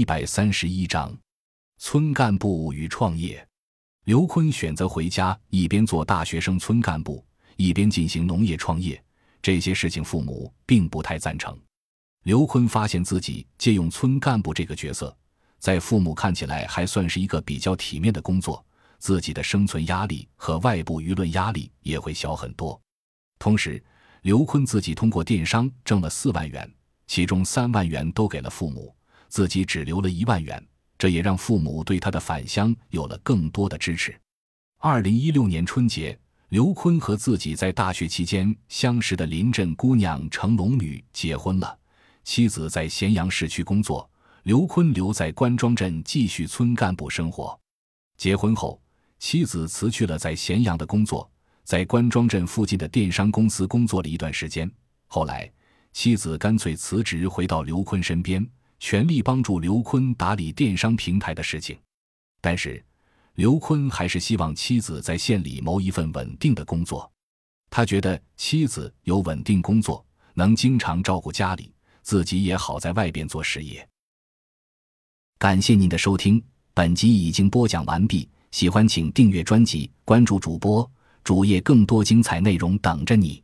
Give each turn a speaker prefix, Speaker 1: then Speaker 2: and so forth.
Speaker 1: 一百三十一章，村干部与创业。刘坤选择回家，一边做大学生村干部，一边进行农业创业。这些事情父母并不太赞成。刘坤发现自己借用村干部这个角色，在父母看起来还算是一个比较体面的工作，自己的生存压力和外部舆论压力也会小很多。同时，刘坤自己通过电商挣了四万元。其中三万元都给了父母，自己只留了一万元，这也让父母对他的返乡有了更多的支持。二零一六年春节，刘坤和自己在大学期间相识的临镇姑娘程龙女结婚了，妻子在咸阳市区工作，刘坤留在关庄镇继续村干部生活。结婚后，妻子辞去了在咸阳的工作，在关庄镇附近的电商公司工作了一段时间，后来。妻子干脆辞职，回到刘坤身边，全力帮助刘坤打理电商平台的事情。但是，刘坤还是希望妻子在县里谋一份稳定的工作。他觉得妻子有稳定工作，能经常照顾家里，自己也好在外边做事业。感谢您的收听，本集已经播讲完毕。喜欢请订阅专辑，关注主播主页，更多精彩内容等着你。